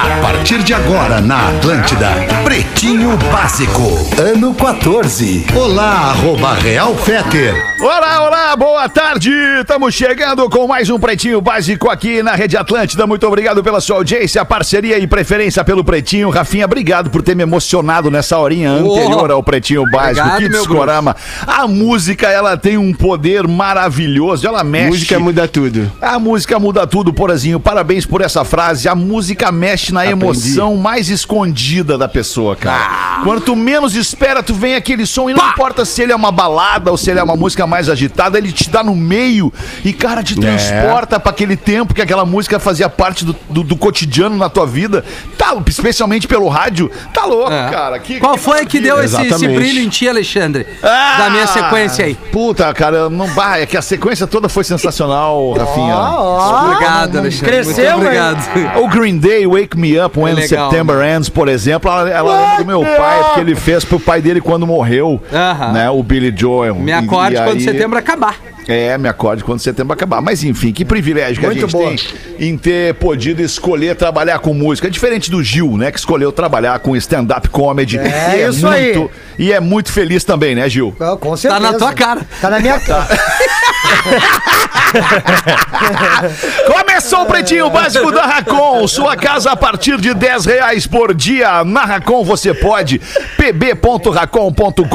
A partir de agora na Atlântida, Pretinho Básico, ano 14. Olá, arroba Real Feter. Olá, olá, boa tarde! Estamos chegando com mais um Pretinho Básico aqui na Rede Atlântida. Muito obrigado pela sua audiência, parceria e preferência pelo Pretinho. Rafinha, obrigado por ter me emocionado nessa horinha anterior ao Pretinho Básico. Obrigado, que meu discorama. A música, ela tem um poder maravilhoso, ela mexe. Música muda tudo. A música muda tudo, Porazinho. Parabéns por essa frase. A música mexe na emoção mais escondida da pessoa, cara. Quando tu menos espera, tu vem aquele som e não importa se ele é uma balada ou se ele é uma música mais agitada, ele te dá no meio e, cara, te transporta pra aquele tempo que aquela música fazia parte do, do, do cotidiano na tua vida. Tá, especialmente pelo rádio. Tá louco, É. cara. Que- Qual foi que deu esse, esse brilho em ti, Alexandre? Ah! Da minha sequência aí. Puta, cara, não vai. É que a sequência toda foi sensacional, Rafinha. obrigado, Alexandre. cresceu, Muito obrigado. O Green Day, Wake Me Up When É legal, September Ends, por exemplo, ela, ela lembra do meu pai, porque ele fez pro pai dele quando morreu, Aham. né? O Billy Joel. Me E- acorde e quando aí- setembro acabar. É, me acorde quando setembro acabar. Mas enfim, que privilégio que a gente tem em ter podido escolher trabalhar com música. É diferente do Gil, né? Que escolheu trabalhar com stand-up comedy. É E isso aí. muito, E é muito feliz também, né, Gil? Com Tá certeza. na tua cara. Tá na minha cara. Começou o Pretinho Básico da Racon. Sua casa a partir de 10 reais por dia. Na Racon você pode. pb.racon.com.br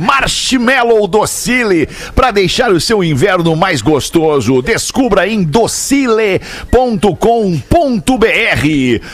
Marshmallow Docile para deixar o seu inverno mais gostoso. Descubra em docile.com.br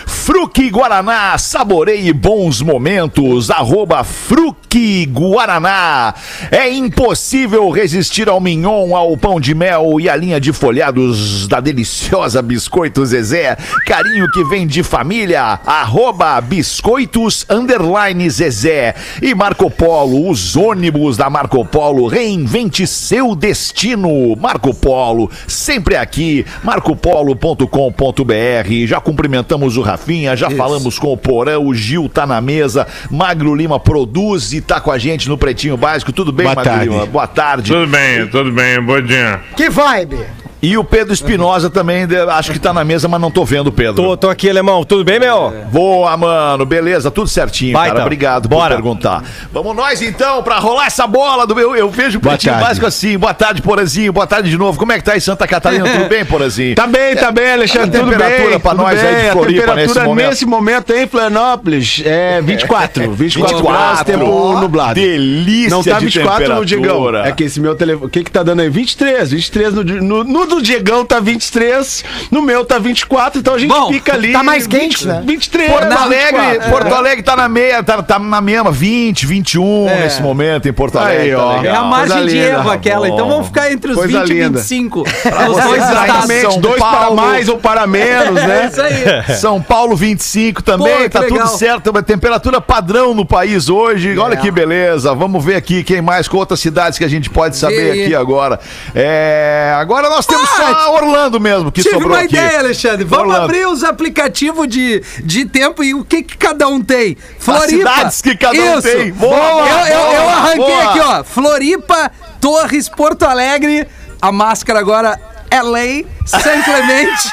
Fruque Guaraná, saboreie bons momentos. Arroba Fruque Guaraná. É impossível resistir ao mignon, ao pão de mel e à linha de folhados da deliciosa Biscoito Zezé. Carinho que vem de família. Arroba Biscoitos Underline Zezé. E Marco Polo, os ônibus da Marco Polo. Reinvente seu destino. Marco Polo, sempre aqui. marcopolo.com.br. Já cumprimentamos o Rafinha, já falamos com o Porã, o Gil tá na mesa. Magro Lima produz e tá com a gente no Pretinho Básico. Tudo bem, Boa Magro tarde. Lima? Boa tarde. Tudo bem, tudo bem, bom dia. Que vibe. E o Pedro Espinosa também, acho que tá na mesa, mas não tô vendo o Pedro. Tô, tô aqui, alemão. Tudo bem, meu? Boa, mano. Beleza, tudo certinho, Vai, cara. então. Obrigado Bora. por perguntar. Vamos nós, então, pra rolar essa bola do meu... Eu vejo o Pretinho. Básico assim. Boa tarde, Porazinho. Boa tarde de novo. Como é que tá em Santa Catarina? Tudo bem, Porazinho? Tá bem, tá bem, Alexandre. A Tudo temperatura bem. pra tudo nós aí de bem. Floripa temperatura nesse momento. nesse momento aí em Florianópolis é 24. 24, graus, tempo nublado. Delícia Não tá de 24 no temperatura. É que esse meu telefone. O que que tá dando aí? 23. 23 no, no, no do Diegão tá 23. No meu tá 24. Então a gente Bom, fica ali. tá mais quente, né? 23. Porto não, Alegre, 24. Porto Alegre tá na meia, tá, tá na mesma, 20, 21 É. nesse momento em Porto Aí, Alegre. tá ó. É a margem Coisa de linda. erro aquela. Bom. Então vamos ficar entre os Coisa 20 e linda. 25. Nos vocês dois aí, estados. Dois para Paulo. mais ou para menos, É né? isso aí. São Paulo 25 também, Pô, tá legal. tudo certo, uma temperatura padrão no país hoje. Olha que beleza. Vamos ver aqui quem mais com outras cidades que a gente pode saber aí. aqui agora. É, agora nós temos só Orlando mesmo que Tive sobrou uma aqui. ideia, Alexandre. Vamos Orlando. abrir os aplicativos de, de tempo e o que, que cada um tem. Floripa. cidades que cada um Isso. tem. Boa, eu, eu, eu arranquei boa. aqui, ó. Floripa, Torres, Porto Alegre. A máscara agora. LA, San Clemente,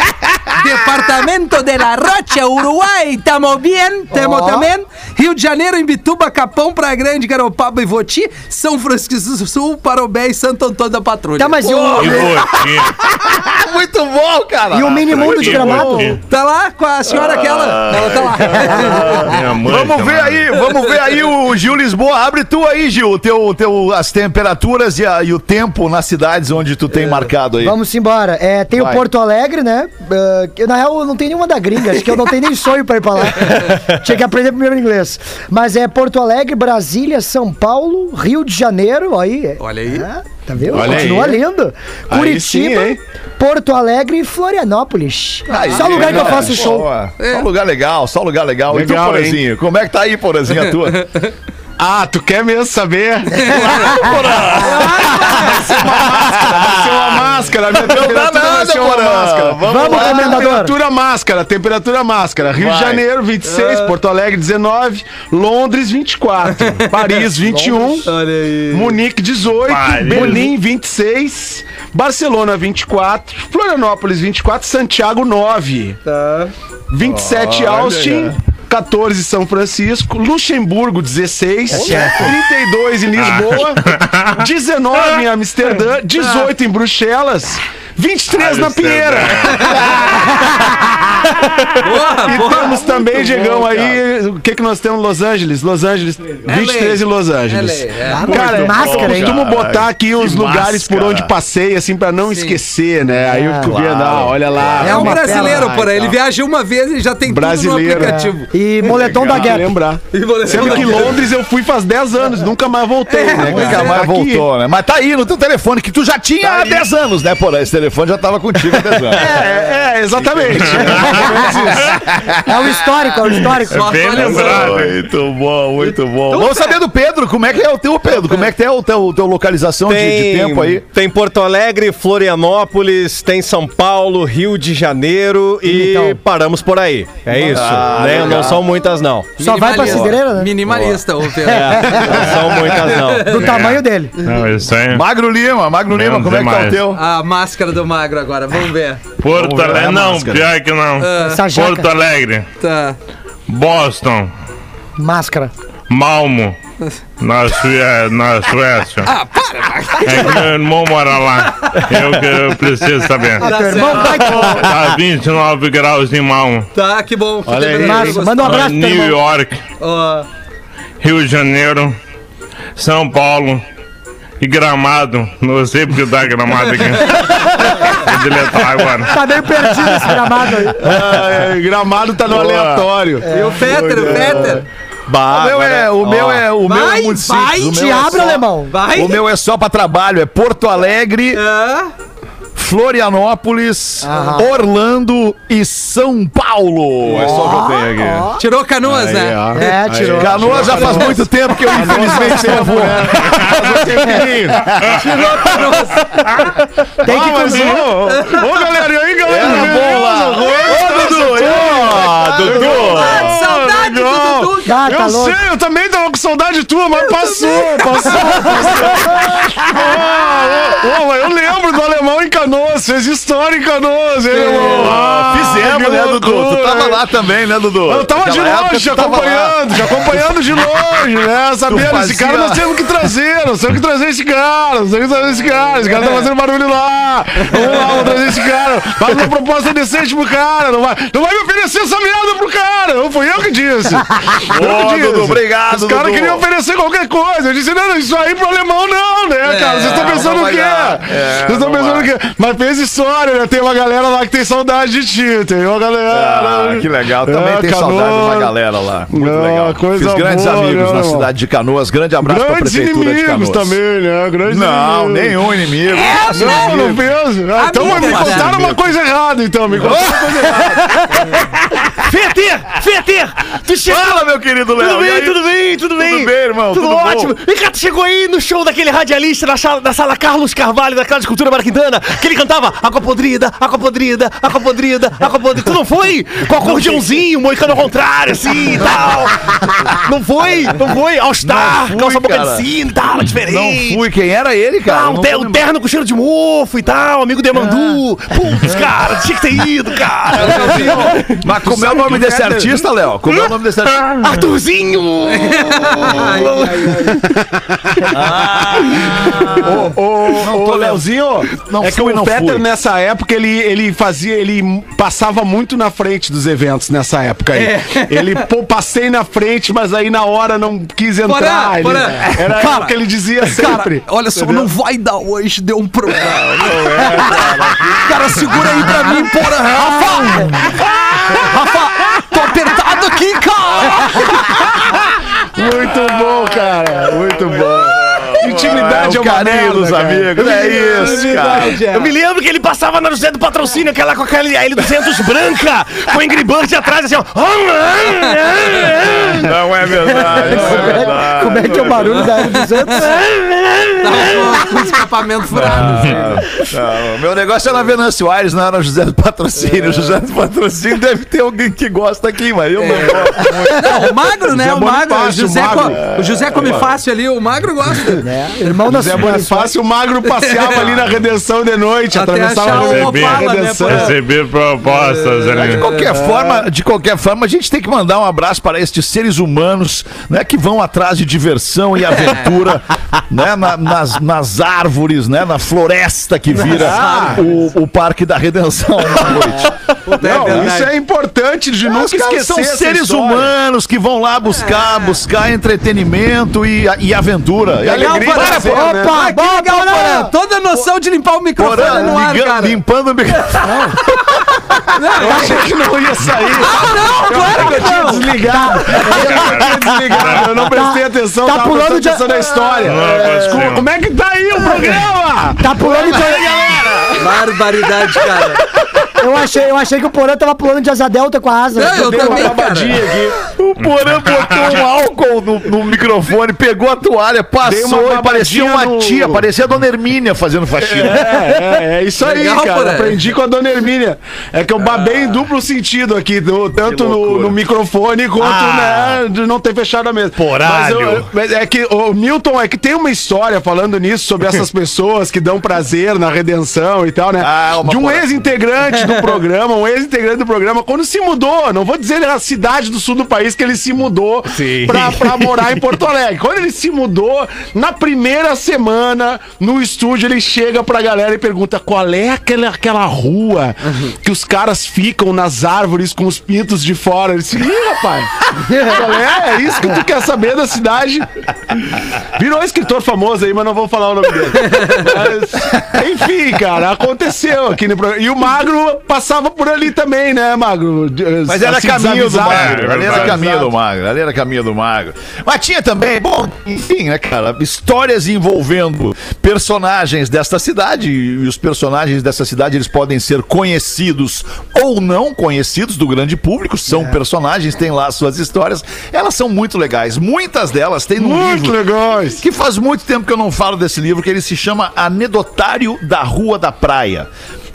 Departamento de la Rocha, Uruguai, tamo bien, tamo Ó. também. Rio de Janeiro, Imbituba, Capão, Praia Grande, Garopaba e Voti, São Francisco do Sul, Parobé e Santo Antônio da Patrulha. Tá, mas e o, E? Muito bom, cara. e o mini mundo de gramado? Tá lá com a senhora aquela. Ela tá lá. Mãe Vamos também. ver aí, vamos ver aí o Gil Lisboa. Abre tu aí, Gil, teu, teu, as temperaturas e, a- e o tempo nas cidades onde tu tem marcado aí. Vamos embora. É, tem Vai. o Porto Alegre, né? Ah, que, na real, eu não tenho nenhuma da gringa. Acho que eu não tenho nem sonho pra ir pra lá. Tinha que aprender primeiro inglês. Mas é Porto Alegre, Brasília, São Paulo, Rio de Janeiro. Aí. Olha aí. É, tá vendo? Olha Continua aí. lindo. Aí Curitiba, sim, hein? Porto Alegre e Florianópolis. Aí, Só lugar que eu faço show. Boa. Só lugar legal, só lugar legal. e tu, Legal? Porazinho? Como é que tá aí, Porazinho, a tua? Ah, tu quer mesmo saber? Vai ser uma máscara, vai ser uma máscara. A minha temperatura vai nada, ser uma máscara. Vamos, comendador. Temperatura máscara, temperatura máscara. Rio de Vai. Janeiro, 26. Porto Alegre, 19. Londres, 24. Paris, 21. Olha aí. Munique, 18. Paris. Berlim, 26. Barcelona, 24. Florianópolis, 24. Santiago, 9. Tá. 27 Austin. 14 São Francisco, Luxemburgo 16, 32 em Lisboa, 19 em Amsterdã, 18 em Bruxelas, 23 na Pinheira. Porra, E porra. temos também, Diegão, aí, o que que nós temos em Los Angeles? Los Angeles, 23 em Los Angeles. É lei, é. Cara, Máscara, hein? costumo botar aqui os lugares por máscara. onde passei, assim, pra não Sim. esquecer, né? Aí eu fico vendo, ah, olha lá. É um brasileiro, tela. porra. Ele viaja uma vez e já tem Brasileiro, tudo no aplicativo. E moletom da Pra Gap. lembrar. E Sendo da que. Londres eu fui faz 10 anos, nunca mais voltei, né? pois cara? Nunca mais Tá voltou, né? Mas tá aí no teu telefone, que tu já tinha há 10 anos, né, porra? Telefone já tava contigo há 10 anos. É, é, exatamente. É o histórico, é o histórico. Só Bem lembrado. Muito bom, muito bom. Vamos saber do Pedro, como é que é o teu, Pedro? Como é que é o teu, teu localização de, de tempo aí? tem Porto Alegre, Florianópolis, tem São Paulo, Rio de Janeiro e Então. paramos por aí. É isso. Ah, né? Não são muitas, não. Só vai pra. Cidreira, né? Minimalista, ô Pedro. Não são muitas, não. Do tamanho dele. Não, isso aí. Magro Lima, Magro Lima, como é que tá o teu? A máscara do magro agora, vamos ver. Porto Alegre. Não, máscara. pior que não. Essa Porto. Alegre. Tá. Boston. Máscara. Malmo. Na, Sué na Suécia. Ah, para! É que meu irmão mora lá. Eu que eu preciso saber. Ah, teu irmão vai. Tá 29 graus em Malmo. Tá, que bom. Olha aí. Massa, manda um abraço New irmão. York. Ó, Rio de Janeiro, São Paulo e Gramado. Não sei porque dá Gramado aqui. Deletar agora. Tá meio perdido esse gramado aí. Ah, é, gramado tá no aleatório. E o Fetter, o Fetter. Bah, O meu agora- é, o meu é, o meu é Vai, muito vai, simples. O Te meu é abre, só- alemão. Vai. O meu é só pra trabalho, é Porto Alegre, Ah, Florianópolis, Orlando e São Paulo. É só o que eu tenho aqui. tirou canoas, Aí, né? ó. É, tirou. Canoas já faz muito tempo que eu infelizmente não vou. Faz um tempinho. Tirou canoas. Tem que Ah, mas, ô, ô, galera, e aí, galera? Era bom lá. Ô, Dudu! Ó, Dudu! Ah, saudade do Dudu. Ah, tá eu louco. sei, eu também saudade tua, mas passou, passou, passou. Ô, ô, ô, eu lembro do alemão em Canoas, fez história em Canoas, hein, irmão? Ah, Fizemos, que né, Dudu? Tu tava lá também, né, Dudu? Eu tava de longe, acompanhando, te acompanhando de longe, né? Sabendo, esse fazia- cara nós temos que trazer, nós temos que trazer esse cara, nós temos que trazer esse cara, esse cara tá fazendo barulho lá. Vamos lá, vamos trazer esse cara. Faz uma proposta decente pro cara, não vai, não vai me oferecer essa merda pro cara. Não fui eu que disse. Eu que Ô, Dudu, obrigado, Os caras Dudu. queriam oferecer qualquer coisa. Eu disse, não, não, isso aí pro alemão não, né, cara? Vocês estão pensando não o quê? É, Vocês estão não pensando o quê? Mas fez história, né? Tem uma galera lá que tem saudade de ti, tem uma galera. Ah, que legal. Também É, tem Canoas. saudade de uma galera lá. Muito Ah, legal. coisa Fiz grandes boa, amigos né, na cidade de Canoas. Grande abraço pra Grandes prefeitura de inimigos Canoas. também, né? Grandes Não, inimigos. nenhum inimigo. Não, não penso. Ah, então me contaram uma coisa errada, então. Me contaram uma coisa errada. Feter! Feter! Tu chegou! Fala, meu querido Léo. Tudo bem, tudo bem, tudo bem. Tudo bem, irmão? Tudo, Tudo bom? ótimo. Vem cá, tu chegou aí no show daquele radialista na sala, na sala Carlos Carvalho, da Casa de Cultura Maraquintana, que ele cantava Água Podrida, Água Podrida, Água Podrida, Água Podrida. Tu não foi? Com acordeãozinho, moicano ao contrário, assim e tal. Não foi? Não foi? All Star, fui, calça boca cara. de e tal, diferente. Não fui. Quem era ele, cara? Ah, um não te- tô o lembrando. terno com cheiro de mofo e tal, amigo de Mandu. Putz, cara, tinha que ter ido, cara. Mas como é o nome desse artista, Léo? Como é o nome desse artista? Arthurzinho! Ô, ô, ô, Leozinho, Não é que o Peter nessa época ele, ele fazia, ele passava muito na frente dos eventos nessa época aí. Ele, pô, passei na frente, mas aí na hora não quis entrar. ele- Porã. Era Cara, o que ele dizia sempre. Cara, olha só, Entendeu? não vai dar hoje, deu um problema. cara, segura aí pra mim, porra. Rafa! Rafa, tô apertado aqui, cara! Muito bom, cara. Muito bom. Intimidade é, o uma carinho merda, dos cara. amigos. É isso, cara. Eu me lembro que ele passava na José do Patrocínio, aquela com aquela L200 branca, com Bird atrás, assim, ó. Não é verdade, não é verdade. Como é que é o barulho da R200? Tava com o escapamento furado. Não, meu negócio é na Venâncio Aires, não era o José do Patrocínio. O José do Patrocínio deve ter alguém que gosta aqui, mas eu não gosto. Não, o magro, né? O magro. O José, o magro. o José come fácil ali, o magro gosta. É, irmão da Zé Bonifácio, o magro passeava ali na redenção de noite, Até atravessava o redenção. Opala, né, redenção. pra- Receber propostas De ali. qualquer forma, de qualquer forma, a gente tem que mandar um abraço para estes seres humanos, né, que vão atrás de diversão e aventura, né, na- nas, nas árvores, né, na floresta que vira o, o Parque da Redenção na noite. Não, isso é importante de nunca Os caras esquecer. são seres história. humanos que vão lá buscar, buscar entretenimento e, e aventura. E Legal, Porã. de ser, né? Opa, que legal, Porã. Toda a noção de limpar o microfone Porã, no ar, liga- cara. limpando o microfone. Eu achei que não ia sair. Não, claro que Eu tinha desligado. Eu tinha desligado. Eu não prestei atenção. tá pulando de- atenção na história. Não, É, como- Como é que tá aí o programa? Tá pulando de... Barbaridade, cara. Eu achei, eu achei que o Porã tava pulando de asa delta com a asa. Não, eu uma também, cara. babadinha aqui. O Porã botou um álcool no, no microfone, pegou a toalha, uma passou e parecia uma no- tia, parecia a dona Hermínia fazendo faxina. É, é, é isso aí, Legal, cara. Porã. Aprendi com a dona Hermínia. É que eu babei em duplo sentido aqui, no- tanto no, no microfone quanto Ah. né, de não ter fechado a mesa. Poralho. Mas, eu- mas é que o Milton, é que tem uma história falando nisso sobre essas pessoas que dão prazer na redenção e tal, né? Ah, uma de um ex-integrante do programa, um ex-integrante do programa, quando se mudou, não vou dizer a cidade do sul do país que ele se mudou pra, pra morar em Porto Alegre. Quando ele se mudou, na primeira semana, no estúdio, ele chega pra galera e pergunta qual é aquela, aquela rua que os caras ficam nas árvores com os pintos de fora. Ele disse, ih, rapaz, qual é? É isso que tu quer saber da cidade? Virou escritor famoso aí, mas não vou falar o nome dele. Mas, enfim, cara, aconteceu aqui no programa. E o Magro passava por ali também, né, Magro? Mas era Assim, caminho do magro. Ali era caminho do magro. Ali era caminho do magro. Mas tinha também, bom, enfim, né, cara? Histórias envolvendo personagens desta cidade. E os personagens dessa cidade, eles podem ser conhecidos ou não conhecidos do grande público. São personagens, têm lá as suas histórias. Elas são muito legais. Muitas delas têm no Muito livro. legais. Que faz muito tempo que eu não falo desse livro, que ele se chama Anedotário da Rua da Praia.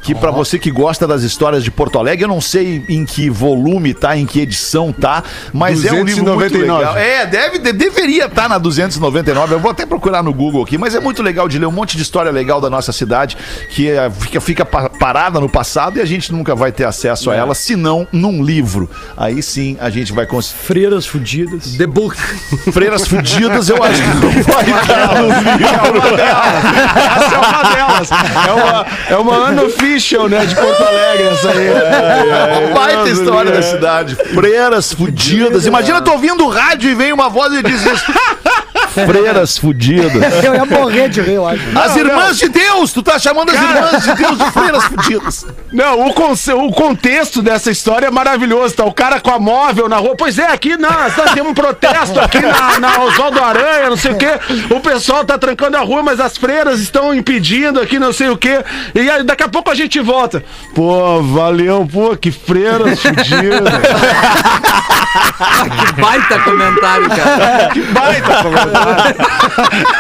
Que pra você que gosta das histórias de Porto Alegre, eu não sei em que volume tá, em que edição tá, mas é um livro muito 299. legal. É, deve, de- deveria estar na 299. Eu vou até procurar no Google aqui, mas é muito legal de ler um monte de história legal da nossa cidade que é, fica, fica pa- parada no passado e a gente nunca vai ter acesso a ela, senão num livro. Aí sim a gente vai conseguir. Freiras fudidas. The Book. Freiras Fudidas, eu acho que não vai estar no livro. Essa é uma delas. É uma, é uma unofficial, né, de Porto Alegre, essa aí. É uma baita história da cidade. Freiras fudidas. Imagina, tô ouvindo o rádio e vem uma voz e diz isso. Freiras fudidas. Eu ia morrer de rir, eu acho. As irmãs de Deus! Tu tá chamando as irmãs de Deus de freiras fudidas. Não, o, conce- o contexto dessa história é maravilhoso. Tá o cara com a móvel na rua. Pois é, aqui nós, nós temos um protesto aqui na, na Oswaldo Aranha, não sei o quê. O pessoal tá trancando a rua, mas as freiras estão impedindo aqui, não sei o quê. E aí, daqui a pouco a gente volta. Pô, valeu, pô, que freiras fudidas. Que baita comentário, cara. que baita comentário.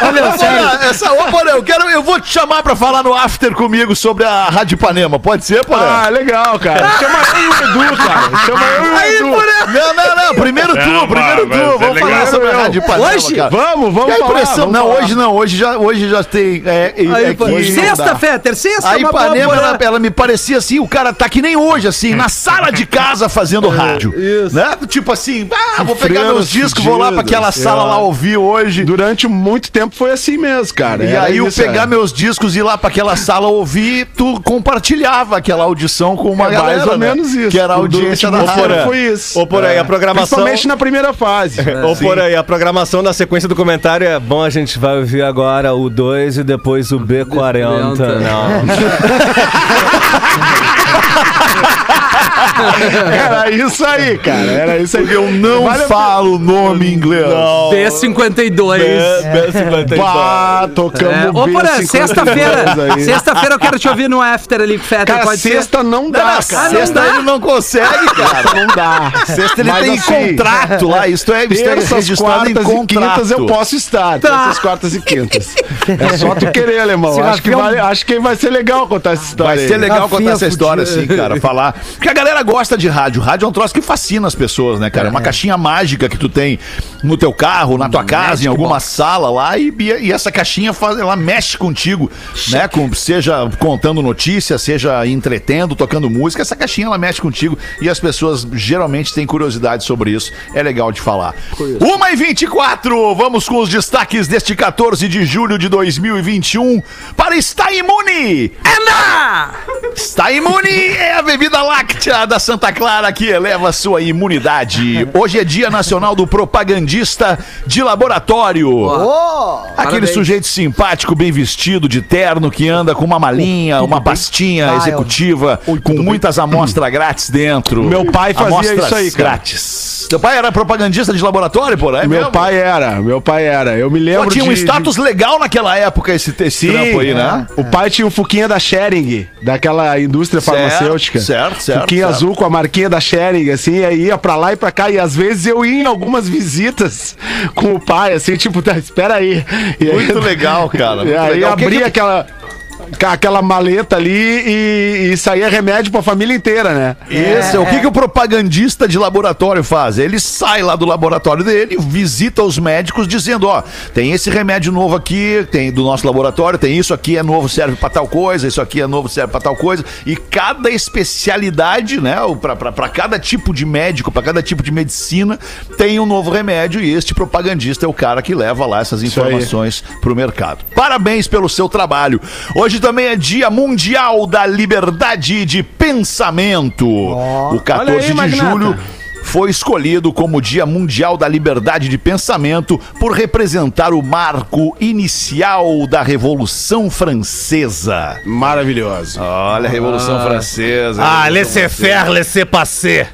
Vamos sério. essa, ô, Porã, eu, quero, eu vou te chamar pra falar no after comigo sobre a Rádio Ipanema. Pode ser, Porã? Ah, legal, cara. Chama eu e o Edu, cara. Chama eu e o Edu. Não, não, não. Primeiro tu, primeiro vai, tu. vai ser Vamos falar legal. sobre a Rádio Ipanema, Hoje? cara. Vamos, vamos a falar, impressão, vamos não, falar. hoje não, hoje já, hoje já tem. É, é, Aí, é que não sexta. Fetter, sexta, A uma boa Ipanema, ela, ela me parecia assim, o cara tá que nem hoje, assim, na sala de casa fazendo rádio. isso. Né? Tipo assim, ah, vou pegar meus discos, vou lá pra aquela fudidas, sala é. lá ouvir hoje. Durante muito tempo foi assim mesmo, cara. E Era aí eu isso, pegar é. meus discos e ir lá pra aquela sala ouvir, tu compartilhava aquela audição com uma É galera. mais ou né? menos isso. Que era a O audiência da rádio. foi isso. Ô, Porã, e a programação- Principalmente na primeira fase. Ou por aí, a programação na sequência do comentário é bom, a gente vai ouvir agora o 2 e depois o B40. B40. Não. Era isso aí, cara. Era isso aí. Eu não Vale falo o nome em inglês. B52. Pá, tocamos É. Ô, Porã, sexta-feira. Sexta-feira eu quero te ouvir no After ali Fetter. Cara, pode ser? sexta não dá, Não, cara. sexta dá? ele não consegue, cara. não dá. Sexta ele Mas tem assim, contrato lá. Isto é, isto é em quartas e quintas eu posso estar. Tá. Terças, quartas e quintas. É só tu querer, alemão. Acho que, vai, acho que vai ser legal contar essa história. Vai ser legal contar essa história assim, cara. Falar. Porque a galera gosta de rádio. Rádio é um troço que fascina as pessoas, né, cara? É uma caixinha mágica que tu tem no teu carro, na tua casa, em alguma sala lá. E, e essa caixinha faz, ela mexe contigo, né? Com, seja contando notícias, seja entretendo, tocando música. Essa caixinha ela mexe contigo e as pessoas geralmente têm curiosidade sobre isso. É legal de falar. Uma e 24, vamos com os destaques deste 14 de julho de 2021 para Está Imune! Está Imune é a bebida láctea da Santa Clara que eleva sua imunidade. Hoje é Dia Nacional do Propagandista de Laboratório. Aquele Parabéns. sujeito simpático, bem vestido, de terno, que anda com uma malinha, uma pastinha Ah, executiva, com muitas amostras grátis dentro. Meu pai fazia Amostras isso aí, cara. grátis. Teu pai era propagandista de laboratório, porra? É Meu mesmo? pai era, meu pai era. Eu me lembro Pô, tinha um de- status legal naquela época esse, esse Sim, trampo aí, é. né? O pai tinha o Fuquinha da Schering, daquela indústria Certo, farmacêutica. certo, certo, Certo. azul com a marquinha da Schering, assim, aí ia pra lá e pra cá. E às vezes eu ia em algumas visitas com o pai, assim, tipo, tá, espera aí. E aí- Muito legal, cara. E aí abria que- aquela. Aquela maleta ali e, e saía remédio pra família inteira, né? Isso, o que, que o propagandista de laboratório faz? Ele sai lá do laboratório dele, visita os médicos dizendo, ó, tem esse remédio novo aqui, tem do nosso laboratório, tem isso aqui é novo, serve pra tal coisa, isso aqui é novo, serve pra tal coisa. E cada especialidade, né, o- pra- pra pra cada tipo de médico, pra cada tipo de medicina, tem um novo remédio e este propagandista é o cara que leva lá essas informações pro mercado. Parabéns pelo seu trabalho. Hoje também é Dia Mundial da Liberdade de Pensamento. o 14 Olha aí, de magnata. julho foi escolhido como Dia Mundial da Liberdade de Pensamento por representar o marco inicial da Revolução Francesa. Maravilhoso. Olha a Revolução Francesa. Ah, Revolução laissez-faire, laissez-passer.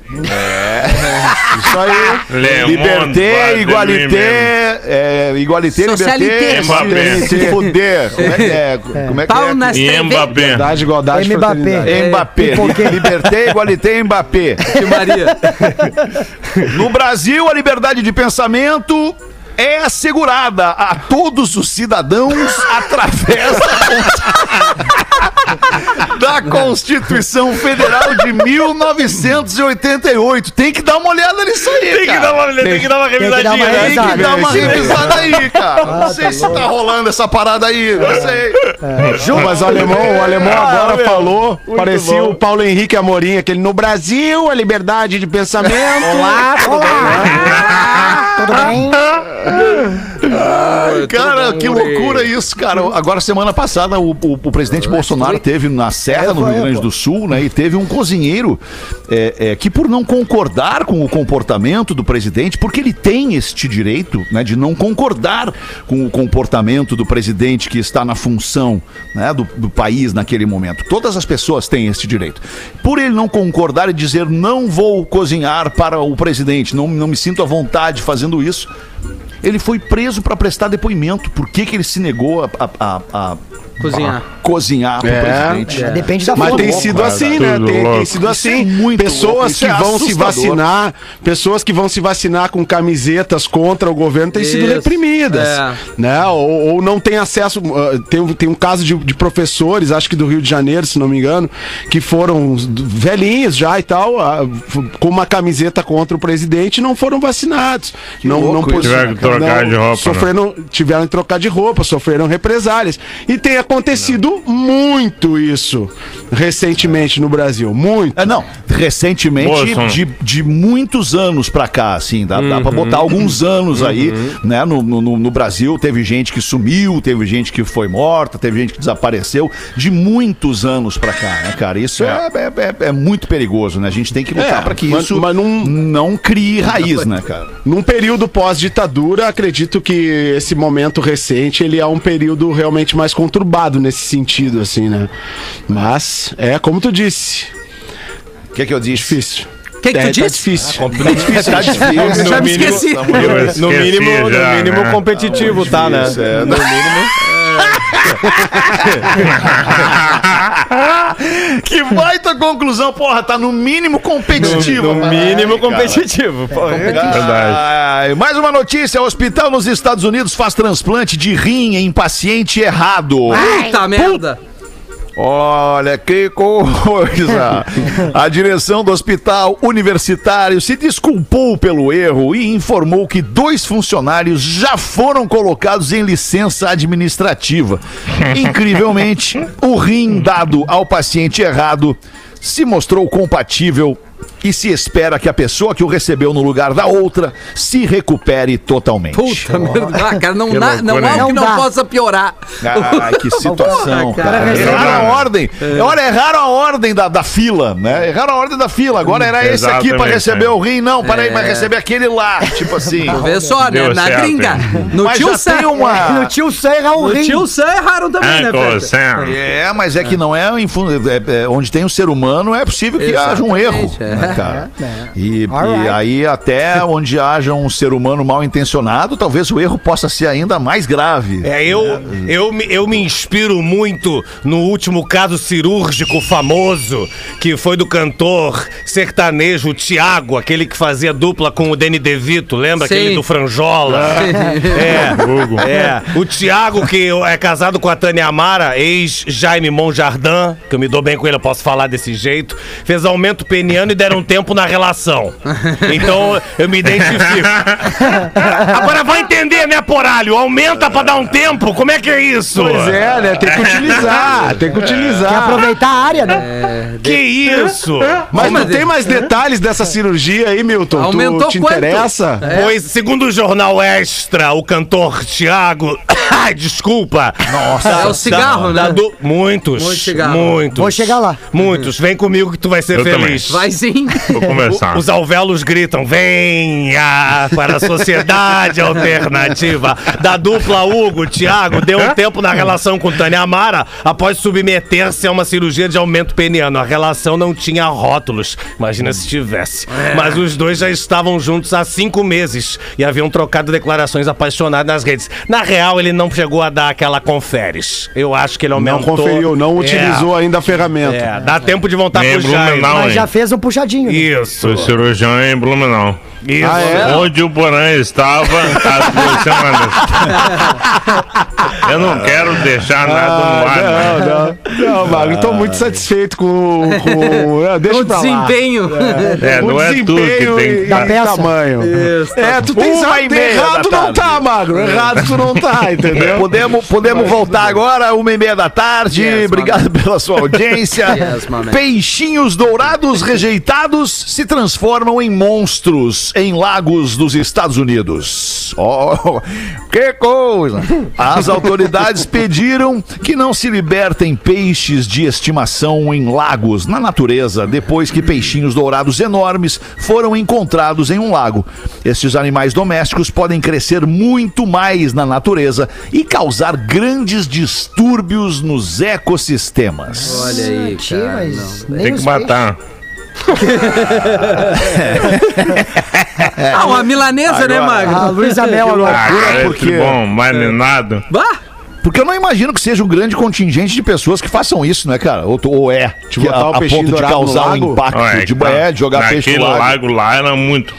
Isso aí. Le Liberté, igualité, é, igualité, liberté, Mbappé. se fuder. Como é que é? Como é que Pau é? nas E. Mbappé. Verdade, igualdade, Mbappé. Mbappé. Pipoquê. Liberté, igualité, Mbappé. Que Maria. No Brasil, a liberdade de pensamento é assegurada a todos os cidadãos através da Constituição Federal de 1988. Tem que dar uma olhada nisso aí, Tem que cara. dar uma, tem que dar uma que dar uma revisadinha, né? Tem que dar uma Isso aí. revisada aí, cara. Não sei se tá rolando essa parada aí, não sei. Mas o alemão, o alemão Ah, agora meu, falou, parecia o Paulo Henrique Amorim, aquele no Brasil, a liberdade de pensamento. Olá, Tudo bem? Cara, que loucura isso, cara. Agora, semana passada, o, o- o presidente Bolsonaro teve na Serra, no Rio Grande do Sul, né? E teve um cozinheiro é, é, que, por não concordar com o comportamento do presidente, porque ele tem este direito, né? De não concordar com o comportamento do presidente que está na função, né? Do, do país naquele momento. Todas as pessoas têm esse direito. Por ele não concordar e dizer, não vou cozinhar para o presidente, não, não me sinto à vontade fazendo isso. Ele foi preso para prestar depoimento. Por que, que ele se negou a, a- a- a- Cozinhar. a cozinhar pro É. presidente? É, Depende da Mas tem sido assim, né? Tem, sido é assim. muito louco, pessoas que é vão se vacinar, pessoas que vão se vacinar com camisetas contra o governo têm sido Isso. reprimidas. É. Né? Ou, ou não tem acesso. uh, Tem, um- tem um caso de, de professores, acho que do Rio de Janeiro, se não me engano, que foram velhinhos já e tal, uh, f- com uma camiseta contra o presidente e não foram vacinados. não, louco não Tiveram que trocar de roupa, né? Sofreram, tiveram que trocar de roupa, sofreram represálias. E tem acontecido muito isso recentemente no Brasil. Muito. É, não, recentemente, de, de muitos anos pra cá, assim, dá, dá pra botar alguns anos aí, né, no, no, no Brasil, teve gente que sumiu, teve gente que foi morta, teve gente que desapareceu, de muitos anos pra cá, né, cara, isso é, é, é- é muito perigoso, né, a gente tem que lutar É, pra que mas- isso mas não- não crie raiz, né, cara. Num período pós-ditadura, acredito que esse momento recente ele é um período realmente mais conturbado nesse sentido, assim, né? Mas é como tu disse. O que, que eu disse? Difícil. O que, que tu É, tá disse? difícil. Tá difícil. Já me esqueci. No mínimo, no já, mínimo né? competitivo, tá, né? Difícil, é. No mínimo. Que baita conclusão, porra, tá no mínimo competitivo. No Ai, mínimo cara. competitivo. porra. Ai, mais uma notícia: hospital nos Estados Unidos faz transplante de rim em paciente errado. Puta merda. Olha que coisa! A direção do hospital universitário se desculpou pelo erro e informou que dois funcionários já foram colocados em licença administrativa. Incrivelmente, o rim dado ao paciente errado se mostrou compatível e se espera que a pessoa que o recebeu no lugar da outra se recupere totalmente. Puta merda. Ah, cara, não, dá- não há o hein? que Não dá. possa piorar. Ai, que situação, Cara, cara. Erraram a ordem. Olha, erraram a ordem da, da fila, né? Erraram a ordem da fila. Agora era esse aqui pra Exatamente, receber é. o rim. Não, peraí, vai receber aquele lá. Tipo assim. Vê só, né? Deu Na certo, gringa. No Mas tio Sam. tem uma... No tio Sam errar um No rim. tio Sam erraram também, né, Uncle Peter? Sam. É, mas é que não é, é- é onde tem um ser humano, é possível que haja um erro, Exatamente, é. Né, cara? E, Alright. e aí, até onde haja um ser humano mal intencionado, talvez o erro possa ser ainda mais grave. É, eu, eu, me- eu me inspiro muito no último caso cirúrgico famoso, que foi do cantor sertanejo Tiago, aquele que fazia dupla com o Danny DeVito, lembra? Sim. Aquele do Franjola. É, é. O Tiago, que é casado com a Tânia Amara, ex-Jaime Monjardim, que eu me dou bem com ele, eu posso falar desse jeito, fez aumento peniano e deram um tempo na relação. Então eu me identifico. Agora vai entender, né, Poralho? Aumenta pra dar um tempo? Como é que é isso? Pois é, né? Tem que utilizar, tem que utilizar. aproveitar a área, né? Que isso? Mas não tem mais detalhes dessa cirurgia aí, Milton? Aumentou tu te quanto? interessa? Pois, segundo o jornal Extra, o cantor Thiago. Ai, desculpa. Nossa. É o cigarro, né? Muitos. Muito cigarro. Muitos. Vou chegar lá. Muitos. Vem comigo que tu vai ser Eu feliz. também. Vai sim. Vou conversar. Os alvéolos gritam: venha para a sociedade alternativa. Da dupla Hugo, Thiago, deu um tempo na relação com Tânia Amara após submeter-se a uma cirurgia de aumento peniano. A relação não tinha rótulos. Imagina se tivesse. Mas os dois já estavam juntos há cinco meses e haviam trocado declarações apaixonadas nas redes. Na real, ele não chegou a dar aquela conferes. Eu acho que ele Não aumentou. conferiu, não É, utilizou ainda a ferramenta. É, dá tempo de voltar Jair. Blumenau, Mas já fez um puxadinho. Isso. Sou cirurgião em Blumenau. Isso. Ah, é? Onde o Porã estava há duas semanas. Eu não quero deixar nada no ar. né? não, não, não, Magro, tô muito satisfeito com. com é, deixa O desempenho. É, O não é tu que desempenho tem e que. Da peça. tamanho. É, tu tem errado não tá, Magro. Errado tu não tá, entendeu? Podemos, podemos voltar agora, uma e meia da tarde. Yes, Obrigado pela sua audiência. Yes, man. Peixinhos dourados rejeitados se transformam em monstros em lagos dos Estados Unidos. Oh, que coisa! As autoridades pediram que não se libertem peixes de estimação em lagos na natureza depois que peixinhos dourados enormes foram encontrados em um lago. Estes animais domésticos podem crescer muito mais na natureza e causar grandes distúrbios nos ecossistemas. Olha aí, cara. Tem que matar. Ah, uma milanesa, né, Agora- Magro? A Luísa Mel agora. Ah, cara, porque- porque... bom, marinado. Bah! Porque eu não imagino que seja um grande contingente de pessoas que façam isso, né, cara? Ou, ou é, botar a, a ponto de causar um impacto, Olha, de, tá. é, de jogar peixe no lago. lago lá era muito.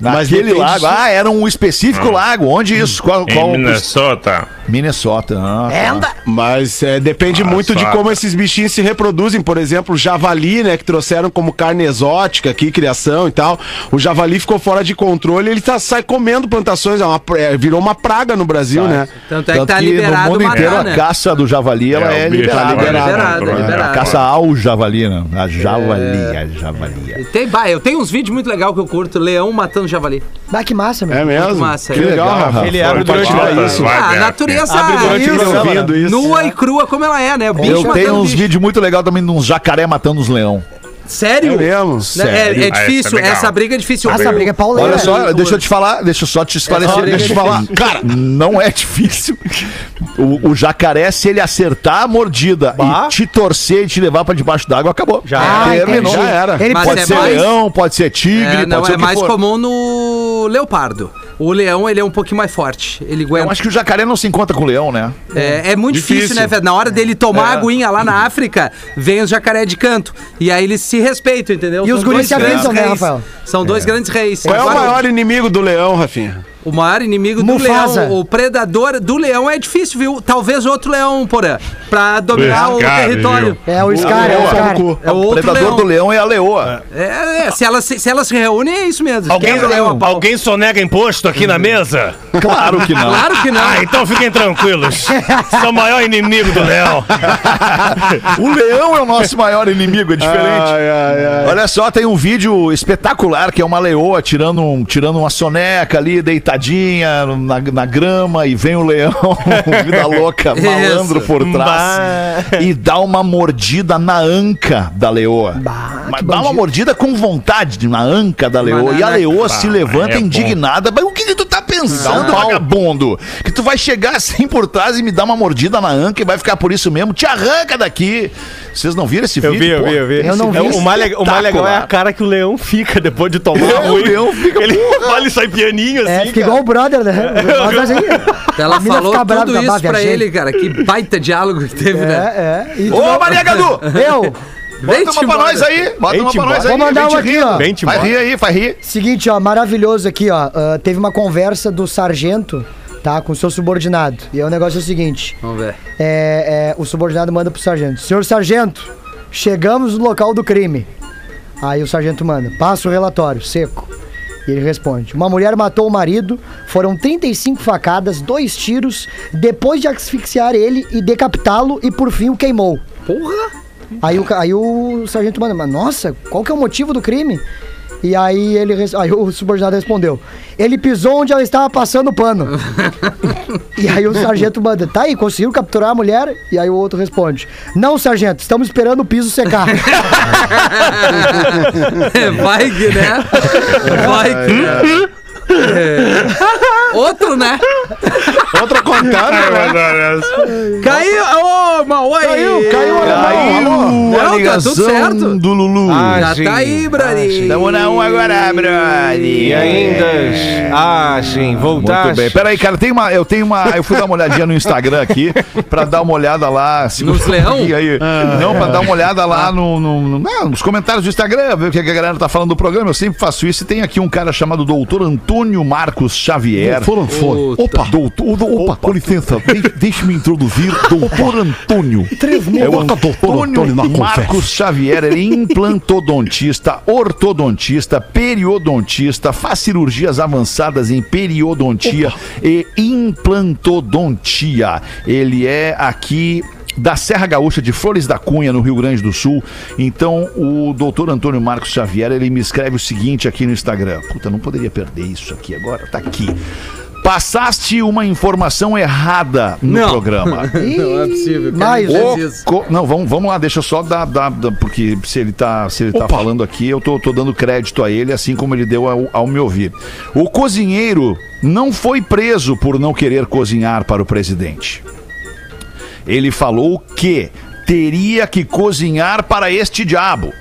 Mas Naquele depende lago. Ah, era um específico lago. Onde isso? Qual? qual Minnesota. Minnesota. Ah, tá. Mas é, depende Ah, muito de como esses bichinhos se reproduzem. Por exemplo, o javali, né? Que trouxeram como carne exótica aqui, criação e tal. O javali ficou fora de controle ele tá, sai comendo plantações. É uma, é, virou uma praga no Brasil, né? Tanto é que Tanto tá que liberado no mundo matar, inteiro né? a caça do javali ela é, o bicho liberada. tá liberado. Liberado, É, A caça ao javali, né? A javali, a javali. Tem, bah, eu tenho uns vídeos muito legais que eu curto. Leão matando javali. Bah, que massa, meu. É mesmo? massa, que é. legal, Rafa. Ele abre durante o isso. Ah, a natureza isso. nua e crua como ela é, né? O bicho Eu tenho uns vídeos muito legais também de uns jacaré matando os leão. Sério? É mesmo? Né, É, Sério? é Ah, essa difícil, é legal. essa briga é difícil. Essa briga é pauleira. Olha só, deixa eu te falar, deixa eu só te esclarecer, É, deixa eu te falar. Cara, não é difícil. O, o jacaré, se ele acertar a mordida Bah. e te torcer e te levar pra debaixo d'água, acabou. Já Ah, Terminou. entendi. Já era. Ele pode é ser mais- leão, pode ser tigre, É, não, pode ser é o que mais for. comum no leopardo. O leão, ele é um pouquinho mais forte. Ele Eu aguenta. acho que o jacaré não se encontra com o leão, né? É, é muito difícil, Difícil. né, velho? Na hora dele tomar É. a aguinha lá na África, vem os jacaré de canto. E aí eles se respeitam, entendeu? E os São guris dois se grandes avisam, né, reis. Rafael? São dois grandes reis. Qual é o maior inimigo do leão, Rafinha? O maior inimigo do Mufasa. leão, o predador do leão é difícil, viu? Talvez outro leão, porã, pra dominar o Scar, território. viu? É o Scar, é o Scar. É o predador leão. do leão é a leoa. É, é, se elas se, se elas se reúnem, é isso mesmo. Alguém, o leão alguém sonega imposto aqui na mesa? Claro que não. Claro que não. Ah, então fiquem tranquilos. Sou o maior inimigo do leão. O leão é o nosso maior inimigo, é diferente. Ai, ai, ai. Olha só, tem um vídeo espetacular que é uma leoa tirando, um, tirando uma soneca ali, deitadinha na, na grama, e vem o leão, vida louca, malandro por trás, e dá uma mordida na anca da leoa. Mas dá uma mordida com vontade na anca da leoa. Mas E a leoa se levanta é indignada. Mas o que, que tu tá pensando, vagabundo? Que tu vai chegar assim por trás e me dar uma mordida na anca e vai ficar por isso mesmo? Te arranca daqui! Vocês não viram esse Eu vi, vídeo? eu pô? vi, eu vi. Eu não vi. É, o, mais legal, o mais legal é a cara que o leão fica depois de tomar É, o leão fica, Ele fala e sai pianinho assim, É, fica cara. igual o brother, né? Mas assim, Ela a mina falou tudo isso pra ele, cara. Que baita diálogo que teve, né? É, é. Ô, Maria Gadu! Eu, Vem Bota uma pra nós aí! Bota uma pra nós aí! Vou mandar vem te uma aqui, rir. ó. Vem te Vai rir aí, vai rir. Seguinte, ó, maravilhoso aqui, ó. ah, teve uma conversa do sargento, tá? Com o seu subordinado. E aí o negócio é o seguinte: Vamos ver. é, é, o subordinado manda pro sargento: Senhor sargento, chegamos no local do crime. Aí o sargento manda: passa o relatório, seco. E ele responde: Uma mulher matou o marido, foram 35 facadas, dois tiros, depois de asfixiar ele e decapitá-lo, e por fim o queimou. Porra! Aí o, aí o sargento manda, mas nossa, qual que é o motivo do crime? E aí ele aí o subordinado respondeu: Ele pisou onde ela estava passando o pano. e aí o sargento manda: Tá aí, conseguiu capturar a mulher? E aí o outro responde: Não, sargento, estamos esperando o piso secar. Vai que, né? Vai que. É. Outro, né? Outra contando, né? Caiu! Ô, mal, oi! Caiu, caiu o alemão, alô? Não, tá tudo certo. do Lulu. Já tá aí, Brani. Tamo na 1 agora, brother. E ainda. Ah, sim, voltar. Muito bem. Peraí, cara, tem uma, eu tenho uma. Eu fui dar uma olhadinha no Instagram aqui pra dar uma olhada lá. se- Nos leão? Aí, não, pra dar uma olhada lá no, no- no- não, nos comentários do Instagram, ver o que a galera tá falando do programa. Eu sempre faço isso. E tem aqui um cara chamado Doutor Antônio Marcos Xavier. Foram. Opa, doutor, opa, com licença, de- deixe-me introduzir Doutor Antônio. É o Bota doutor Antônio Antônio. Marcos Xavier, ele é implantodontista, ortodontista, periodontista, faz cirurgias avançadas em periodontia e implantodontia. Ele é aqui da Serra Gaúcha de Flores da Cunha, no Rio Grande do Sul. Então, o doutor Antônio Marcos Xavier, ele me escreve o seguinte aqui no Instagram. Puta, não poderia perder isso aqui agora, tá aqui. Passaste uma informação errada no Não. programa. Não é possível. Mais co- Não, vamos, vamos lá, deixa eu só dar, dar- dar- porque se ele tá, se ele tá falando aqui, eu tô, tô dando crédito a ele, assim como ele deu ao, ao me ouvir. O cozinheiro não foi preso por não querer cozinhar para o presidente. Ele falou que teria que cozinhar para este diabo.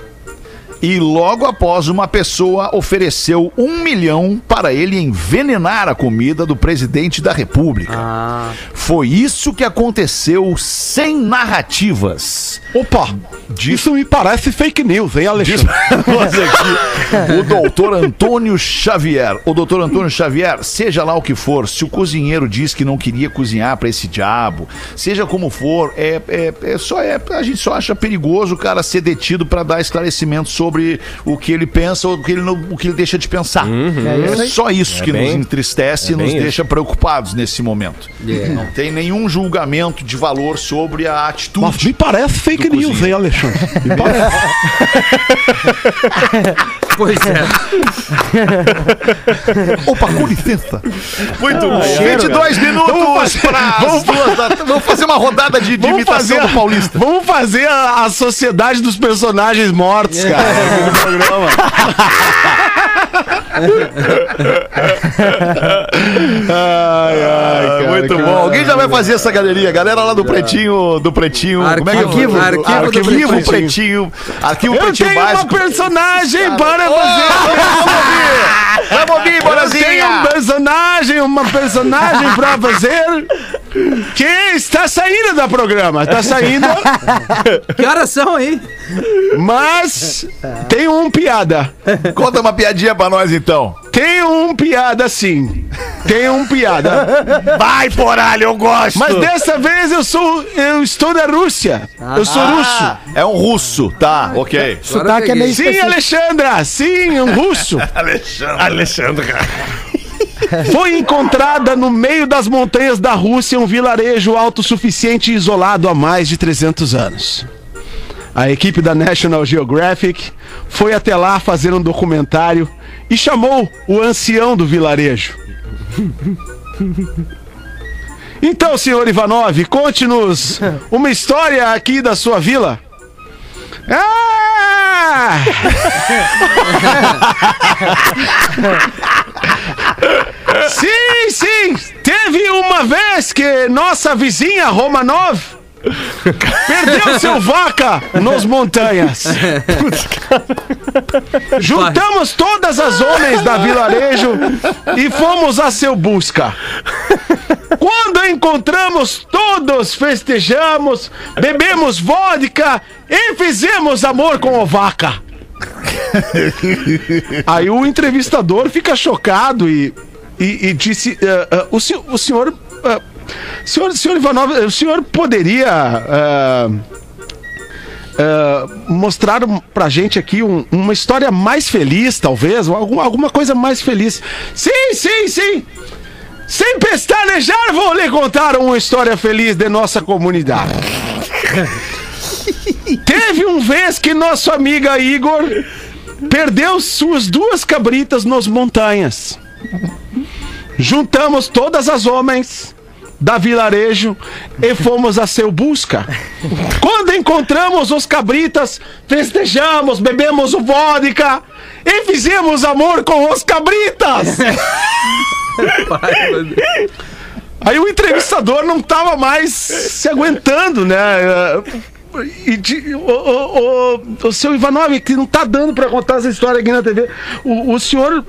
E logo após, uma pessoa ofereceu um milhão para ele envenenar a comida do presidente da República. Ah, Foi isso que aconteceu sem narrativas. Opa, isso me parece fake news, hein, Diz Alexandre? aqui o doutor Antônio Xavier. O doutor Antônio Xavier, seja lá o que for, se o cozinheiro diz que não queria cozinhar para esse diabo, seja como for, é, é, é só é, a gente só acha perigoso o cara ser detido para dar esclarecimento sobre o que ele pensa ou o que ele, não- o que ele deixa de pensar. É, só isso que bem- nos entristece e é bem nos isso. deixa preocupados nesse momento. Não tem nenhum julgamento de valor sobre a atitude. Mas me parece fake news, hein, Alexandre? Me parece. Pois é. Opa, com licença. Muito bom. 22 minutos para as duas da... Vamos fazer uma rodada de, de Vamos imitação fazer, do Paulista. vamos fazer a, a sociedade dos personagens mortos, cara, aqui no programa. ai, ai, cara, Muito cara. bom. Alguém já vai fazer essa galeria? Galera lá do Pretinho, do Pretinho. como é que é? Arquivo, arquivo do arquivo Pretinho. Pretinho. Arquivo Eu Pretinho tenho uma básico. personagem para fazer. Vamos ouvir! Vamos ouvir, Eu tenho um Borazinha! personagem, uma personagem pra fazer que está saindo da programa. Está saindo, Que horas são aí? mas tem um piada. Conta uma piadinha pra nós, então. Tem um piada sim. Tem um piada. Vai, poralho, eu gosto. Mas dessa vez eu sou. Eu estou na Rússia. Eu sou russo. É um russo, tá, ok. Sotaque é meio Sim, específico. Alexandra! Sim, um russo. Alexandre, cara. Foi encontrada no meio das montanhas da Rússia um vilarejo autossuficiente e isolado há mais de 300 anos. A equipe da National Geographic foi até lá fazer um documentário e chamou o ancião do vilarejo. Então, senhor Ivanov, conte-nos uma história aqui da sua vila. Ah! Sim, sim! Teve uma vez que nossa vizinha Romanov perdeu seu vaca nos montanhas. Juntamos todas as homens da vilarejo e fomos a seu busca. Quando encontramos todos, festejamos, bebemos vodka e fizemos amor com a vaca. Aí o entrevistador fica chocado e, e, e disse: "Ah, ah, o, senhor, o senhor. ah, senhor, senhor Ivanov, o senhor poderia. ah, ah, mostrar um- pra gente aqui um- uma história mais feliz, talvez, algum, alguma coisa mais feliz. Sim, sim, sim! Sem pestanejar, vou lhe contar uma história feliz de nossa comunidade. Teve um vez que nosso amiga Igor perdeu suas duas cabritas nas montanhas. Juntamos todas as homens da vilarejo e fomos a seu busca. Quando encontramos os cabritas, festejamos, bebemos o vodka e fizemos amor com os cabritas. Aí o entrevistador não tava mais se aguentando, né? E de- o, o, o, o seu Ivanov, que não tá dando pra contar essa história aqui na TV. O, o senhor,